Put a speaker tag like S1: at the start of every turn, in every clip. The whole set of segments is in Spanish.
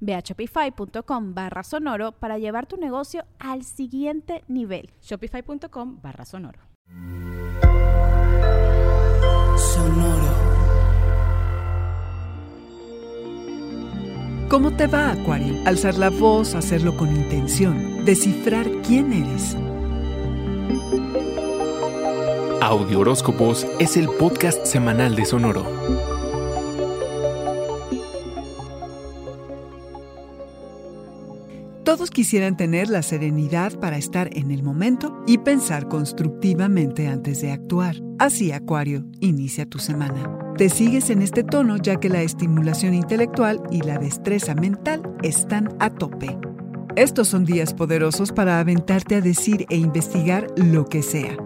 S1: Ve a shopify.com barra sonoro para llevar tu negocio al siguiente nivel.
S2: Shopify.com barra sonoro.
S3: Sonoro. ¿Cómo te va, Acuario? Alzar la voz, hacerlo con intención, descifrar quién eres.
S4: Audio Horóscopos es el podcast semanal de Sonoro.
S3: Todos quisieran tener la serenidad para estar en el momento y pensar constructivamente antes de actuar. Así, Acuario, inicia tu semana. Te sigues en este tono ya que la estimulación intelectual y la destreza mental están a tope. Estos son días poderosos para aventarte a decir e investigar lo que sea.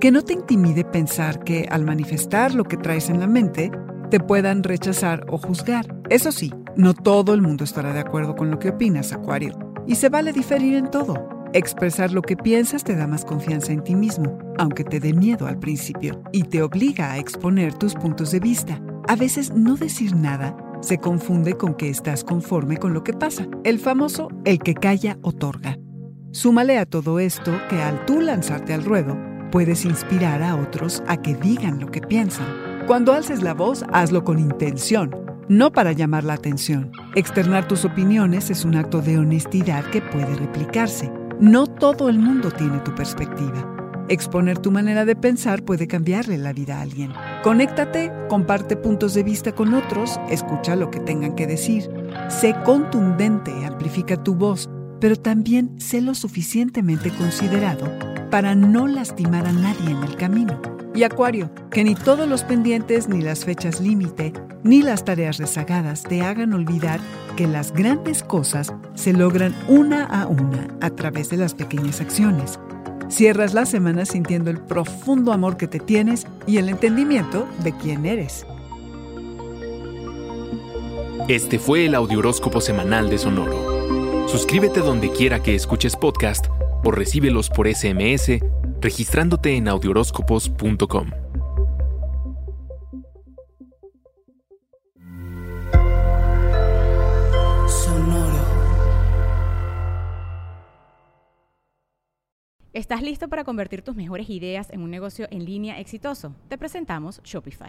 S3: Que no te intimide pensar que al manifestar lo que traes en la mente, te puedan rechazar o juzgar. Eso sí, no todo el mundo estará de acuerdo con lo que opinas, Acuario. Y se vale diferir en todo. Expresar lo que piensas te da más confianza en ti mismo, aunque te dé miedo al principio, y te obliga a exponer tus puntos de vista. A veces no decir nada se confunde con que estás conforme con lo que pasa. El famoso el que calla otorga. Súmale a todo esto que al tú lanzarte al ruedo, puedes inspirar a otros a que digan lo que piensan. Cuando alces la voz, hazlo con intención no para llamar la atención. Externar tus opiniones es un acto de honestidad que puede replicarse. No todo el mundo tiene tu perspectiva. Exponer tu manera de pensar puede cambiarle la vida a alguien. Conéctate, comparte puntos de vista con otros, escucha lo que tengan que decir. Sé contundente, amplifica tu voz, pero también sé lo suficientemente considerado para no lastimar a nadie en el camino. Y Acuario, que ni todos los pendientes, ni las fechas límite, ni las tareas rezagadas te hagan olvidar que las grandes cosas se logran una a una a través de las pequeñas acciones. Cierras la semana sintiendo el profundo amor que te tienes y el entendimiento de quién eres.
S4: Este fue el Audioróscopo Semanal de Sonoro. Suscríbete donde quiera que escuches podcast o recíbelos por SMS registrándote en audioróscopos.com.
S2: Sonoro. ¿Estás listo para convertir tus mejores ideas en un negocio en línea exitoso? Te presentamos Shopify.